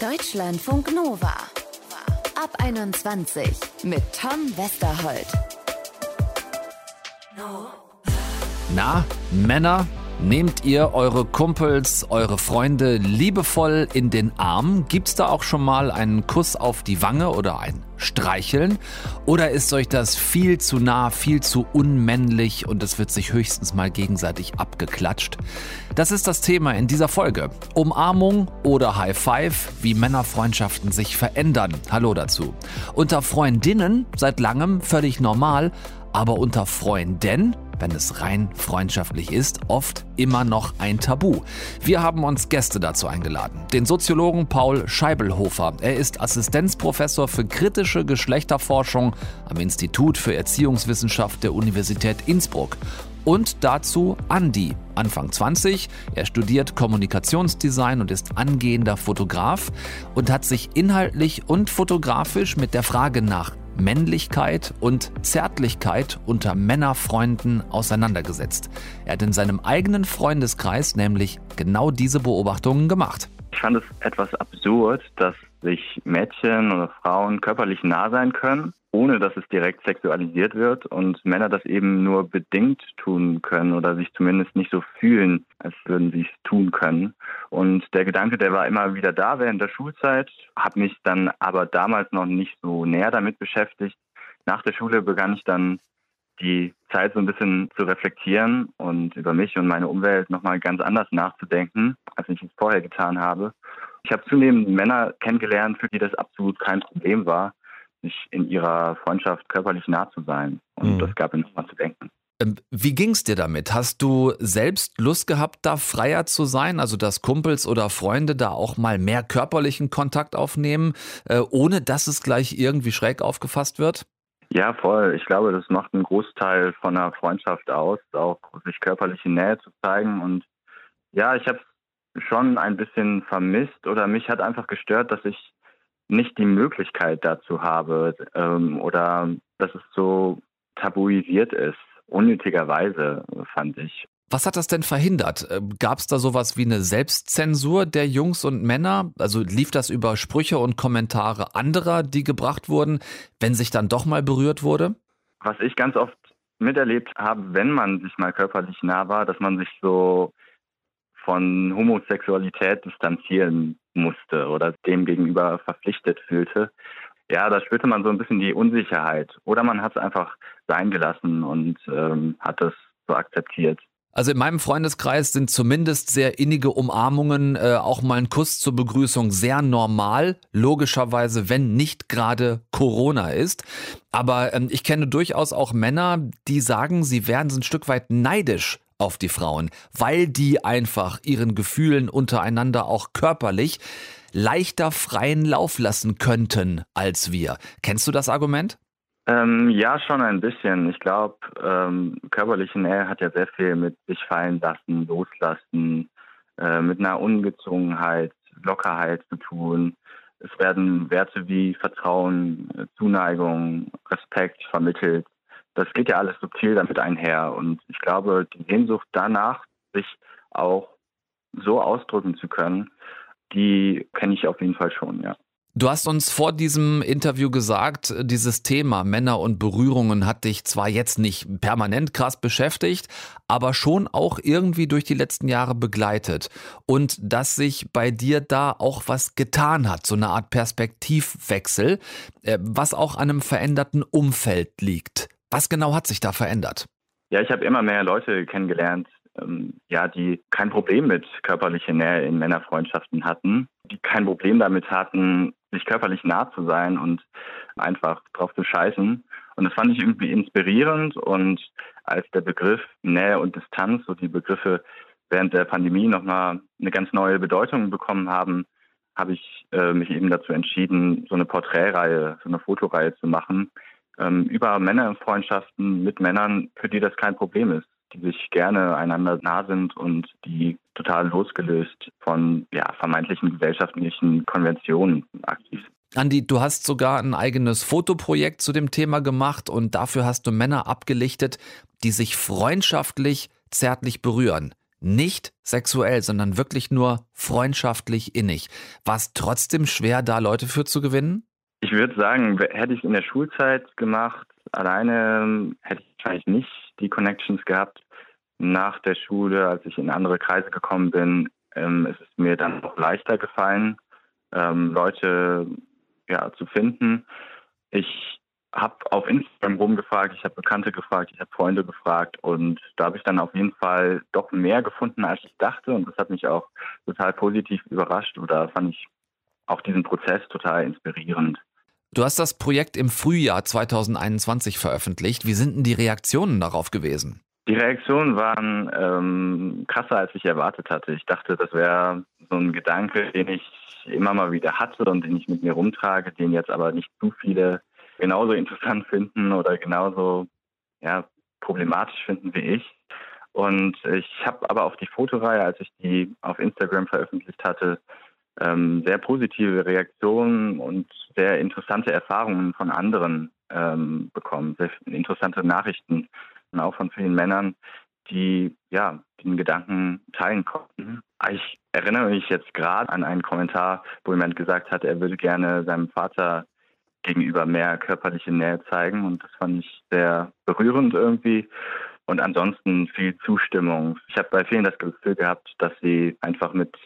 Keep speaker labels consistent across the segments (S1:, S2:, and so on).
S1: Deutschlandfunk Nova. Ab 21 mit Tom Westerholt.
S2: Na, Männer, nehmt ihr eure Kumpels, eure Freunde liebevoll in den Arm? Gibt's da auch schon mal einen Kuss auf die Wange oder ein Streicheln? Oder ist euch das viel zu nah, viel zu unmännlich und es wird sich höchstens mal gegenseitig abgeklatscht? Das ist das Thema in dieser Folge. Umarmung oder High Five, wie Männerfreundschaften sich verändern. Hallo dazu. Unter Freundinnen seit langem völlig normal, aber unter Freunden wenn es rein freundschaftlich ist, oft immer noch ein Tabu. Wir haben uns Gäste dazu eingeladen. Den Soziologen Paul Scheibelhofer. Er ist Assistenzprofessor für kritische Geschlechterforschung am Institut für Erziehungswissenschaft der Universität Innsbruck. Und dazu Andi, Anfang 20. Er studiert Kommunikationsdesign und ist angehender Fotograf und hat sich inhaltlich und fotografisch mit der Frage nach Männlichkeit und Zärtlichkeit unter Männerfreunden auseinandergesetzt. Er hat in seinem eigenen Freundeskreis nämlich genau diese Beobachtungen gemacht.
S3: Ich fand es etwas absurd, dass sich Mädchen oder Frauen körperlich nah sein können ohne dass es direkt sexualisiert wird und Männer das eben nur bedingt tun können oder sich zumindest nicht so fühlen, als würden sie es tun können. Und der Gedanke, der war immer wieder da während der Schulzeit, habe mich dann aber damals noch nicht so näher damit beschäftigt. Nach der Schule begann ich dann die Zeit so ein bisschen zu reflektieren und über mich und meine Umwelt nochmal ganz anders nachzudenken, als ich es vorher getan habe. Ich habe zunehmend Männer kennengelernt, für die das absolut kein Problem war, sich in ihrer Freundschaft körperlich nah zu sein. Und mhm. das gab mir nochmal zu denken.
S2: Ähm, wie ging es dir damit? Hast du selbst Lust gehabt, da freier zu sein? Also, dass Kumpels oder Freunde da auch mal mehr körperlichen Kontakt aufnehmen, äh, ohne dass es gleich irgendwie schräg aufgefasst wird?
S3: Ja, voll. Ich glaube, das macht einen Großteil von einer Freundschaft aus, auch sich körperliche Nähe zu zeigen. Und ja, ich habe es schon ein bisschen vermisst oder mich hat einfach gestört, dass ich nicht die Möglichkeit dazu habe ähm, oder dass es so tabuisiert ist, unnötigerweise, fand ich.
S2: Was hat das denn verhindert? Ähm, Gab es da sowas wie eine Selbstzensur der Jungs und Männer? Also lief das über Sprüche und Kommentare anderer, die gebracht wurden, wenn sich dann doch mal berührt wurde?
S3: Was ich ganz oft miterlebt habe, wenn man sich mal körperlich nah war, dass man sich so von Homosexualität distanzieren musste oder dem gegenüber verpflichtet fühlte. Ja, da spürte man so ein bisschen die Unsicherheit. Oder man hat es einfach sein gelassen und ähm, hat es so akzeptiert.
S2: Also in meinem Freundeskreis sind zumindest sehr innige Umarmungen, äh, auch mal ein Kuss zur Begrüßung sehr normal. Logischerweise, wenn nicht gerade Corona ist. Aber ähm, ich kenne durchaus auch Männer, die sagen, sie so ein Stück weit neidisch auf die Frauen, weil die einfach ihren Gefühlen untereinander auch körperlich leichter freien Lauf lassen könnten als wir. Kennst du das Argument?
S3: Ähm, ja, schon ein bisschen. Ich glaube, ähm, körperliche Nähe hat ja sehr viel mit sich fallen lassen, loslassen, äh, mit einer Ungezwungenheit, Lockerheit zu tun. Es werden Werte wie Vertrauen, Zuneigung, Respekt vermittelt das geht ja alles subtil damit einher. Und ich glaube, die Sehnsucht danach, sich auch so ausdrücken zu können, die kenne ich auf jeden Fall schon, ja.
S2: Du hast uns vor diesem Interview gesagt, dieses Thema Männer und Berührungen hat dich zwar jetzt nicht permanent krass beschäftigt, aber schon auch irgendwie durch die letzten Jahre begleitet. Und dass sich bei dir da auch was getan hat, so eine Art Perspektivwechsel, äh, was auch an einem veränderten Umfeld liegt. Was genau hat sich da verändert?
S3: Ja, ich habe immer mehr Leute kennengelernt, ähm, ja, die kein Problem mit körperlicher Nähe in Männerfreundschaften hatten, die kein Problem damit hatten, sich körperlich nah zu sein und einfach drauf zu scheißen. Und das fand ich irgendwie inspirierend und als der Begriff Nähe und Distanz, so die Begriffe während der Pandemie nochmal eine ganz neue Bedeutung bekommen haben, habe ich äh, mich eben dazu entschieden, so eine Porträtreihe, so eine Fotoreihe zu machen, ähm, über Männerfreundschaften mit Männern, für die das kein Problem ist, die sich gerne einander nah sind und die total losgelöst von ja, vermeintlichen gesellschaftlichen Konventionen aktiv sind.
S2: Andi, du hast sogar ein eigenes Fotoprojekt zu dem Thema gemacht und dafür hast du Männer abgelichtet, die sich freundschaftlich, zärtlich berühren. nicht sexuell, sondern wirklich nur freundschaftlich innig. War es trotzdem schwer, da Leute für zu gewinnen?
S3: Ich würde sagen, hätte ich es in der Schulzeit gemacht, alleine ähm, hätte ich wahrscheinlich nicht die Connections gehabt. Nach der Schule, als ich in andere Kreise gekommen bin, ähm, ist es mir dann auch leichter gefallen, ähm, Leute ja, zu finden. Ich habe auf Instagram rumgefragt, ich habe Bekannte gefragt, ich habe Freunde gefragt und da habe ich dann auf jeden Fall doch mehr gefunden, als ich dachte und das hat mich auch total positiv überrascht oder fand ich auch diesen Prozess total inspirierend.
S2: Du hast das Projekt im Frühjahr 2021 veröffentlicht. Wie sind denn die Reaktionen darauf gewesen?
S3: Die Reaktionen waren ähm, krasser, als ich erwartet hatte. Ich dachte, das wäre so ein Gedanke, den ich immer mal wieder hatte und den ich mit mir rumtrage, den jetzt aber nicht zu viele genauso interessant finden oder genauso ja, problematisch finden wie ich. Und ich habe aber auf die Fotoreihe, als ich die auf Instagram veröffentlicht hatte, ähm, sehr positive Reaktionen und sehr interessante Erfahrungen von anderen ähm, bekommen, sehr interessante Nachrichten, und auch von vielen Männern, die ja den Gedanken teilen konnten. Ich erinnere mich jetzt gerade an einen Kommentar, wo jemand gesagt hat, er würde gerne seinem Vater gegenüber mehr körperliche Nähe zeigen und das fand ich sehr berührend irgendwie. Und ansonsten viel Zustimmung. Ich habe bei vielen das Gefühl gehabt, dass sie einfach mit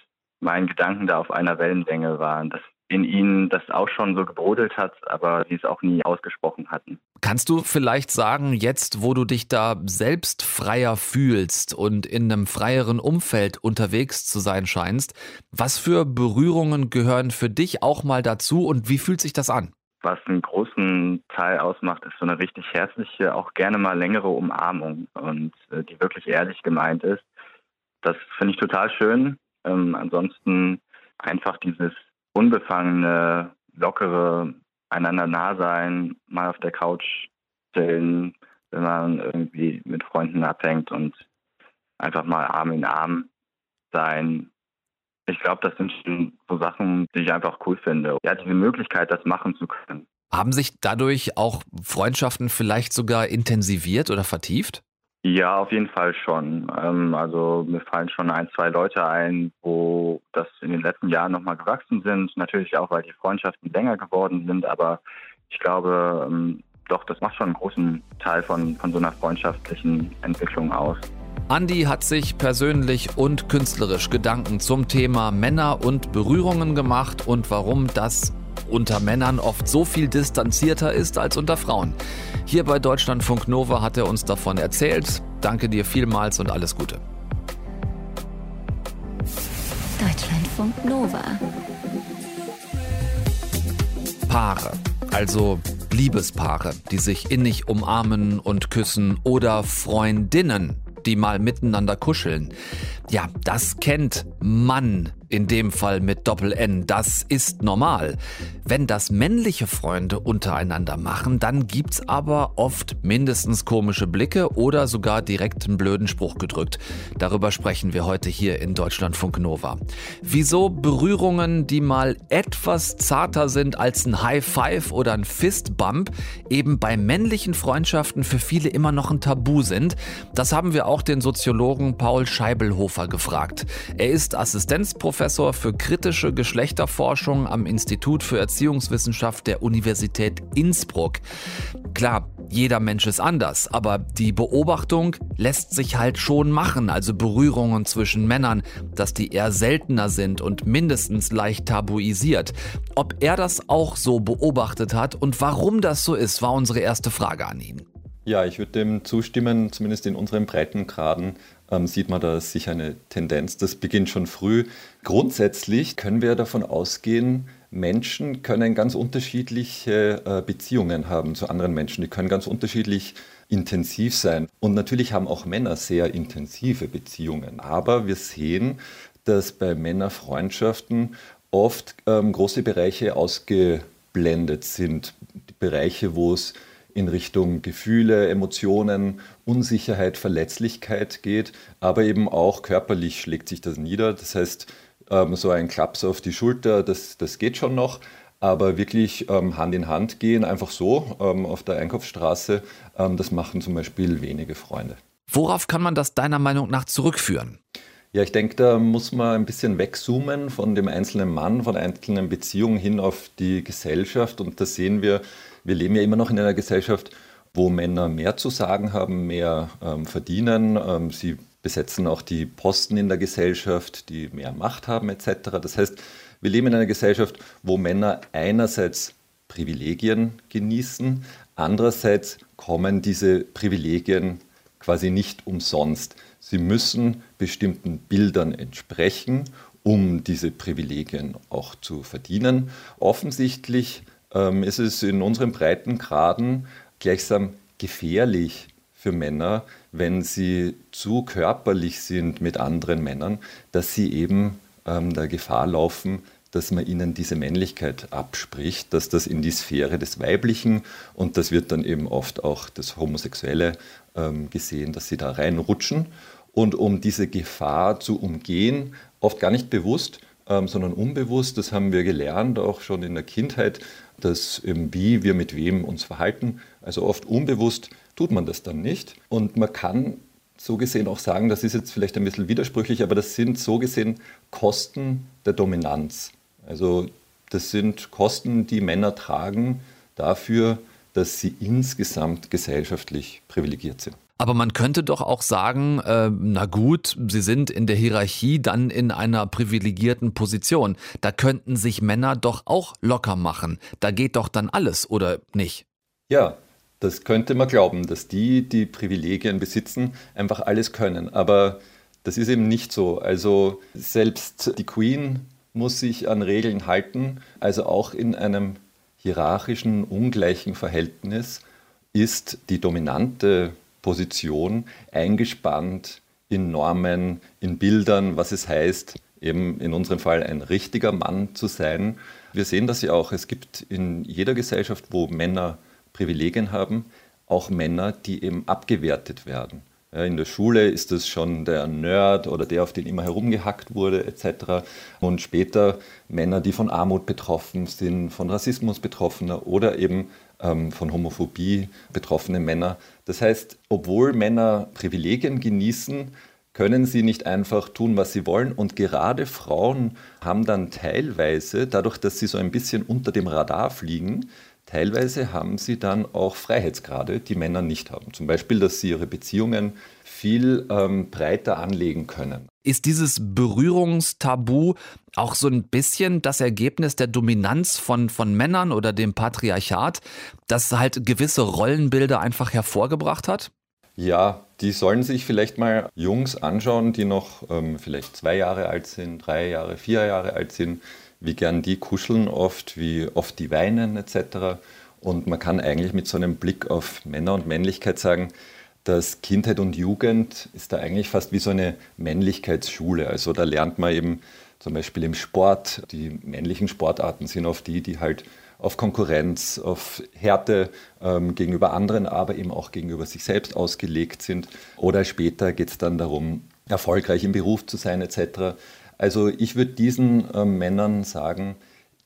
S3: meinen Gedanken da auf einer Wellenlänge waren, dass in ihnen das auch schon so gebrodelt hat, aber sie es auch nie ausgesprochen hatten.
S2: Kannst du vielleicht sagen, jetzt wo du dich da selbst freier fühlst und in einem freieren Umfeld unterwegs zu sein scheinst, was für Berührungen gehören für dich auch mal dazu und wie fühlt sich das an?
S3: Was einen großen Teil ausmacht, ist so eine richtig herzliche, auch gerne mal längere Umarmung und äh, die wirklich ehrlich gemeint ist. Das finde ich total schön. Ähm, ansonsten einfach dieses unbefangene, lockere, einander nah sein, mal auf der Couch chillen, wenn man irgendwie mit Freunden abhängt und einfach mal Arm in Arm sein. Ich glaube, das sind schon so Sachen, die ich einfach cool finde. Ja, diese Möglichkeit, das machen zu können.
S2: Haben sich dadurch auch Freundschaften vielleicht sogar intensiviert oder vertieft?
S3: Ja, auf jeden Fall schon. Ähm, also mir fallen schon ein, zwei Leute ein, wo das in den letzten Jahren nochmal gewachsen sind. Natürlich auch, weil die Freundschaften länger geworden sind, aber ich glaube, ähm, doch, das macht schon einen großen Teil von, von so einer freundschaftlichen Entwicklung aus.
S2: Andy hat sich persönlich und künstlerisch Gedanken zum Thema Männer und Berührungen gemacht und warum das unter Männern oft so viel distanzierter ist als unter Frauen. Hier bei Deutschlandfunk Nova hat er uns davon erzählt. Danke dir vielmals und alles Gute.
S1: Deutschlandfunk Nova.
S2: Paare, also Liebespaare, die sich innig umarmen und küssen oder Freundinnen, die mal miteinander kuscheln. Ja, das kennt Mann in dem Fall mit Doppel-N. Das ist normal. Wenn das männliche Freunde untereinander machen, dann gibt's aber oft mindestens komische Blicke oder sogar direkt einen blöden Spruch gedrückt. Darüber sprechen wir heute hier in Deutschlandfunk Nova. Wieso Berührungen, die mal etwas zarter sind als ein High Five oder ein Fistbump, eben bei männlichen Freundschaften für viele immer noch ein Tabu sind, das haben wir auch den Soziologen Paul Scheibelhofer gefragt. Er ist Assistenzprofessor Professor für kritische Geschlechterforschung am Institut für Erziehungswissenschaft der Universität Innsbruck. Klar, jeder Mensch ist anders, aber die Beobachtung lässt sich halt schon machen, also Berührungen zwischen Männern, dass die eher seltener sind und mindestens leicht tabuisiert. Ob er das auch so beobachtet hat und warum das so ist, war unsere erste Frage an ihn.
S4: Ja, ich würde dem zustimmen, zumindest in unseren Breitengraden ähm, sieht man da sicher eine Tendenz. Das beginnt schon früh. Grundsätzlich können wir davon ausgehen, Menschen können ganz unterschiedliche äh, Beziehungen haben zu anderen Menschen. Die können ganz unterschiedlich intensiv sein. Und natürlich haben auch Männer sehr intensive Beziehungen. Aber wir sehen, dass bei Männerfreundschaften oft ähm, große Bereiche ausgeblendet sind. Bereiche, wo es in Richtung Gefühle, Emotionen, Unsicherheit, Verletzlichkeit geht, aber eben auch körperlich schlägt sich das nieder. Das heißt, ähm, so ein Klaps auf die Schulter, das, das geht schon noch, aber wirklich ähm, Hand in Hand gehen, einfach so ähm, auf der Einkaufsstraße, das machen zum Beispiel wenige Freunde.
S2: Worauf kann man das deiner Meinung nach zurückführen?
S4: Ja, ich denke, da muss man ein bisschen wegzoomen von dem einzelnen Mann, von einzelnen Beziehungen hin auf die Gesellschaft. Und da sehen wir, wir leben ja immer noch in einer Gesellschaft, wo Männer mehr zu sagen haben, mehr ähm, verdienen. Ähm, sie besetzen auch die Posten in der Gesellschaft, die mehr Macht haben etc. Das heißt, wir leben in einer Gesellschaft, wo Männer einerseits Privilegien genießen, andererseits kommen diese Privilegien quasi nicht umsonst. Sie müssen bestimmten Bildern entsprechen, um diese Privilegien auch zu verdienen. Offensichtlich ähm, ist es in unseren Breitengraden gleichsam gefährlich für Männer, wenn sie zu körperlich sind mit anderen Männern, dass sie eben ähm, der Gefahr laufen, dass man ihnen diese Männlichkeit abspricht, dass das in die Sphäre des Weiblichen und das wird dann eben oft auch das Homosexuelle ähm, gesehen, dass sie da reinrutschen. Und um diese Gefahr zu umgehen, oft gar nicht bewusst, ähm, sondern unbewusst, das haben wir gelernt, auch schon in der Kindheit, dass eben wie wir mit wem uns verhalten, also oft unbewusst tut man das dann nicht. Und man kann so gesehen auch sagen, das ist jetzt vielleicht ein bisschen widersprüchlich, aber das sind so gesehen Kosten der Dominanz. Also das sind Kosten, die Männer tragen dafür, dass sie insgesamt gesellschaftlich privilegiert sind.
S2: Aber man könnte doch auch sagen, äh, na gut, Sie sind in der Hierarchie dann in einer privilegierten Position. Da könnten sich Männer doch auch locker machen. Da geht doch dann alles, oder nicht?
S4: Ja, das könnte man glauben, dass die, die Privilegien besitzen, einfach alles können. Aber das ist eben nicht so. Also selbst die Queen muss sich an Regeln halten. Also auch in einem hierarchischen, ungleichen Verhältnis ist die dominante Position eingespannt in Normen, in Bildern, was es heißt, eben in unserem Fall ein richtiger Mann zu sein. Wir sehen das ja auch. Es gibt in jeder Gesellschaft, wo Männer Privilegien haben, auch Männer, die eben abgewertet werden. In der Schule ist es schon der Nerd oder der, auf den immer herumgehackt wurde, etc. Und später Männer, die von Armut betroffen sind, von Rassismus betroffener oder eben ähm, von Homophobie betroffene Männer. Das heißt, obwohl Männer Privilegien genießen, können sie nicht einfach tun, was sie wollen. Und gerade Frauen haben dann teilweise, dadurch, dass sie so ein bisschen unter dem Radar fliegen, Teilweise haben sie dann auch Freiheitsgrade, die Männer nicht haben. Zum Beispiel, dass sie ihre Beziehungen viel ähm, breiter anlegen können.
S2: Ist dieses Berührungstabu auch so ein bisschen das Ergebnis der Dominanz von, von Männern oder dem Patriarchat, das halt gewisse Rollenbilder einfach hervorgebracht hat?
S4: Ja, die sollen sich vielleicht mal Jungs anschauen, die noch ähm, vielleicht zwei Jahre alt sind, drei Jahre, vier Jahre alt sind wie gern die kuscheln oft, wie oft die weinen etc. Und man kann eigentlich mit so einem Blick auf Männer und Männlichkeit sagen, dass Kindheit und Jugend ist da eigentlich fast wie so eine Männlichkeitsschule. Also da lernt man eben zum Beispiel im Sport, die männlichen Sportarten sind oft die, die halt auf Konkurrenz, auf Härte ähm, gegenüber anderen, aber eben auch gegenüber sich selbst ausgelegt sind. Oder später geht es dann darum, erfolgreich im Beruf zu sein etc. Also ich würde diesen äh, Männern sagen,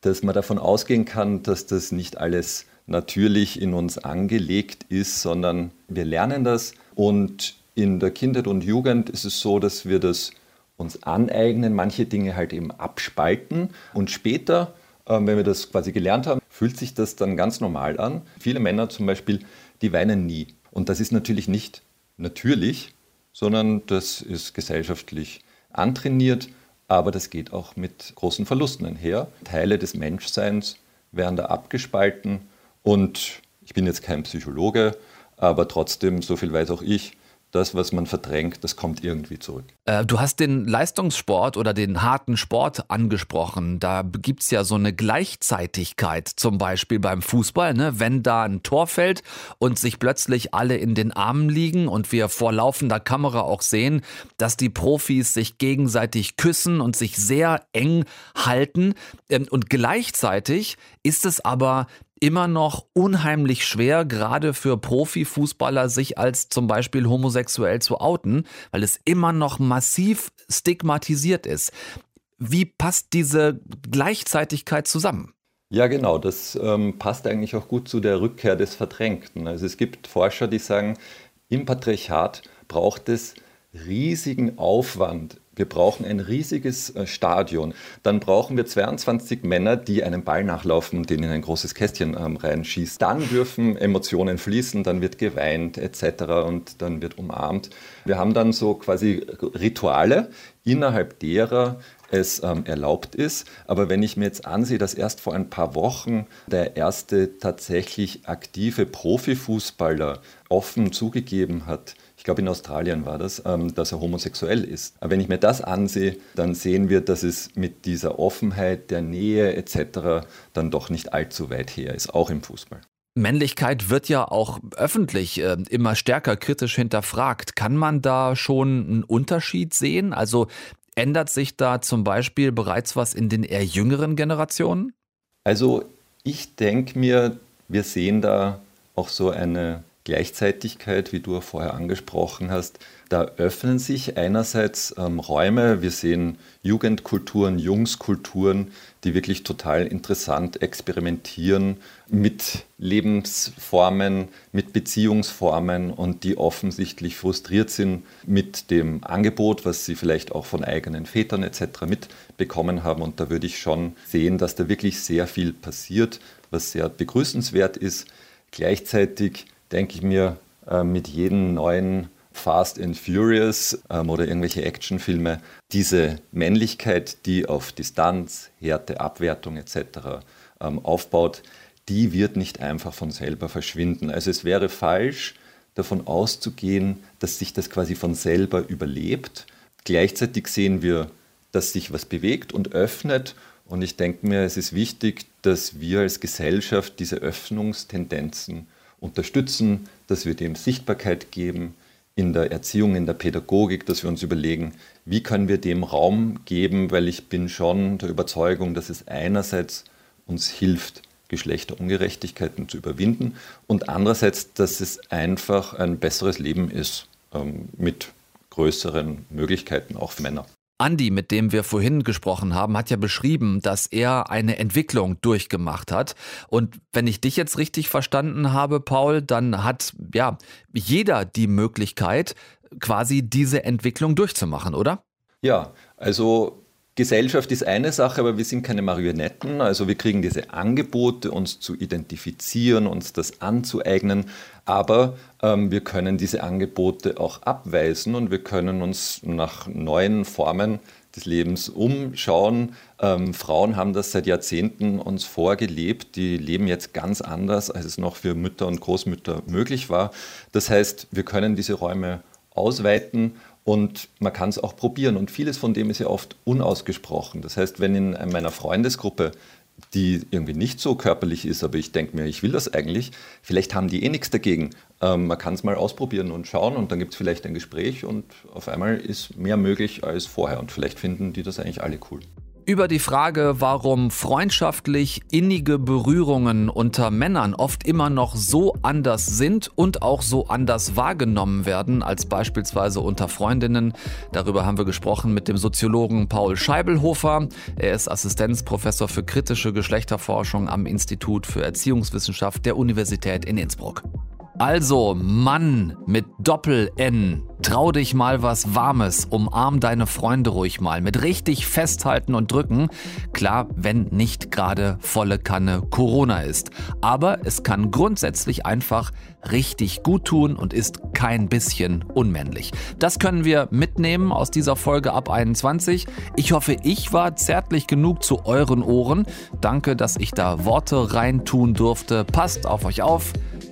S4: dass man davon ausgehen kann, dass das nicht alles natürlich in uns angelegt ist, sondern wir lernen das. Und in der Kindheit und Jugend ist es so, dass wir das uns aneignen, manche Dinge halt eben abspalten. Und später, äh, wenn wir das quasi gelernt haben, fühlt sich das dann ganz normal an. Viele Männer zum Beispiel, die weinen nie. Und das ist natürlich nicht natürlich, sondern das ist gesellschaftlich antrainiert aber das geht auch mit großen Verlusten einher. Teile des Menschseins werden da abgespalten und ich bin jetzt kein Psychologe, aber trotzdem, so viel weiß auch ich, das, was man verdrängt, das kommt irgendwie zurück.
S2: Äh, du hast den Leistungssport oder den harten Sport angesprochen. Da gibt es ja so eine Gleichzeitigkeit, zum Beispiel beim Fußball. Ne? Wenn da ein Tor fällt und sich plötzlich alle in den Armen liegen und wir vor laufender Kamera auch sehen, dass die Profis sich gegenseitig küssen und sich sehr eng halten. Ähm, und gleichzeitig ist es aber immer noch unheimlich schwer, gerade für Profifußballer, sich als zum Beispiel homosexuell zu outen, weil es immer noch massiv stigmatisiert ist. Wie passt diese Gleichzeitigkeit zusammen?
S4: Ja, genau, das ähm, passt eigentlich auch gut zu der Rückkehr des Verdrängten. Also es gibt Forscher, die sagen, im Patriarchat braucht es riesigen Aufwand, Wir brauchen ein riesiges äh, Stadion. Dann brauchen wir 22 Männer, die einem Ball nachlaufen, den in ein großes Kästchen ähm, reinschießt. Dann dürfen Emotionen fließen, dann wird geweint etc. und dann wird umarmt. Wir haben dann so quasi Rituale, innerhalb derer es ähm, erlaubt ist. Aber wenn ich mir jetzt ansehe, dass erst vor ein paar Wochen der erste tatsächlich aktive Profifußballer offen zugegeben hat, ich glaube in Australien war das, ähm, dass er homosexuell ist. Aber wenn ich mir das ansehe, dann sehen wir, dass es mit dieser Offenheit, der Nähe etc. dann doch nicht allzu weit her ist, auch im Fußball.
S2: Männlichkeit wird ja auch öffentlich äh, immer stärker kritisch hinterfragt. Kann man da schon einen Unterschied sehen? Also ändert sich da zum Beispiel bereits was in den eher jüngeren Generationen?
S4: Also ich denke mir, wir sehen da auch so eine Gleichzeitigkeit, wie du vorher angesprochen hast, da öffnen sich einerseits ähm, Räume, wir sehen Jugendkulturen, Jungskulturen, die wirklich total interessant experimentieren mit Lebensformen, mit Beziehungsformen und die offensichtlich frustriert sind mit dem Angebot, was sie vielleicht auch von eigenen Vätern etc. mitbekommen haben. Und da würde ich schon sehen, dass da wirklich sehr viel passiert, was sehr begrüßenswert ist. Gleichzeitig denke ich mir, äh, mit jedem neuen Fast and Furious ähm, oder irgendwelche Actionfilme, diese Männlichkeit, die auf Distanz, Härte, Abwertung etc. Ähm, aufbaut, die wird nicht einfach von selber verschwinden. Also es wäre falsch, davon auszugehen, dass sich das quasi von selber überlebt. Gleichzeitig sehen wir, dass sich was bewegt und öffnet. Und ich denke mir, es ist wichtig, dass wir als Gesellschaft diese Öffnungstendenzen unterstützen, dass wir dem Sichtbarkeit geben in der Erziehung, in der Pädagogik, dass wir uns überlegen, wie können wir dem Raum geben, weil ich bin schon der Überzeugung, dass es einerseits uns hilft, Geschlechterungerechtigkeiten zu überwinden und andererseits, dass es einfach ein besseres Leben ist ähm, mit größeren Möglichkeiten auch für Männer.
S2: Andi, mit dem wir vorhin gesprochen haben, hat ja beschrieben, dass er eine Entwicklung durchgemacht hat. Und wenn ich dich jetzt richtig verstanden habe, Paul, dann hat ja jeder die Möglichkeit, quasi diese Entwicklung durchzumachen, oder?
S4: Ja, also Gesellschaft ist eine Sache, aber wir sind keine Marionetten. Also wir kriegen diese Angebote, uns zu identifizieren, uns das anzueignen. Aber ähm, wir können diese Angebote auch abweisen und wir können uns nach neuen Formen des Lebens umschauen. Ähm, Frauen haben das seit Jahrzehnten uns vorgelebt. Die leben jetzt ganz anders, als es noch für Mütter und Großmütter möglich war. Das heißt, wir können diese Räume ausweiten und man kann es auch probieren. Und vieles von dem ist ja oft unausgesprochen. Das heißt, wenn in meiner Freundesgruppe, die irgendwie nicht so körperlich ist, aber ich denke mir, ich will das eigentlich, vielleicht haben die eh nichts dagegen. Ähm, man kann es mal ausprobieren und schauen und dann gibt es vielleicht ein Gespräch und auf einmal ist mehr möglich als vorher. Und vielleicht finden die das eigentlich alle cool.
S2: Über die Frage, warum freundschaftlich innige Berührungen unter Männern oft immer noch so anders sind und auch so anders wahrgenommen werden als beispielsweise unter Freundinnen. Darüber haben wir gesprochen mit dem Soziologen Paul Scheibelhofer. Er ist Assistenzprofessor für kritische Geschlechterforschung am Institut für Erziehungswissenschaft der Universität in Innsbruck. Also, Mann mit Doppel-N, trau dich mal was Warmes, umarm deine Freunde ruhig mal, mit richtig festhalten und drücken. Klar, wenn nicht gerade volle Kanne Corona ist. Aber es kann grundsätzlich einfach richtig gut tun und ist kein bisschen unmännlich. Das können wir mitnehmen aus dieser Folge ab 21. Ich hoffe, ich war zärtlich genug zu euren Ohren. Danke, dass ich da Worte reintun durfte. Passt auf euch auf.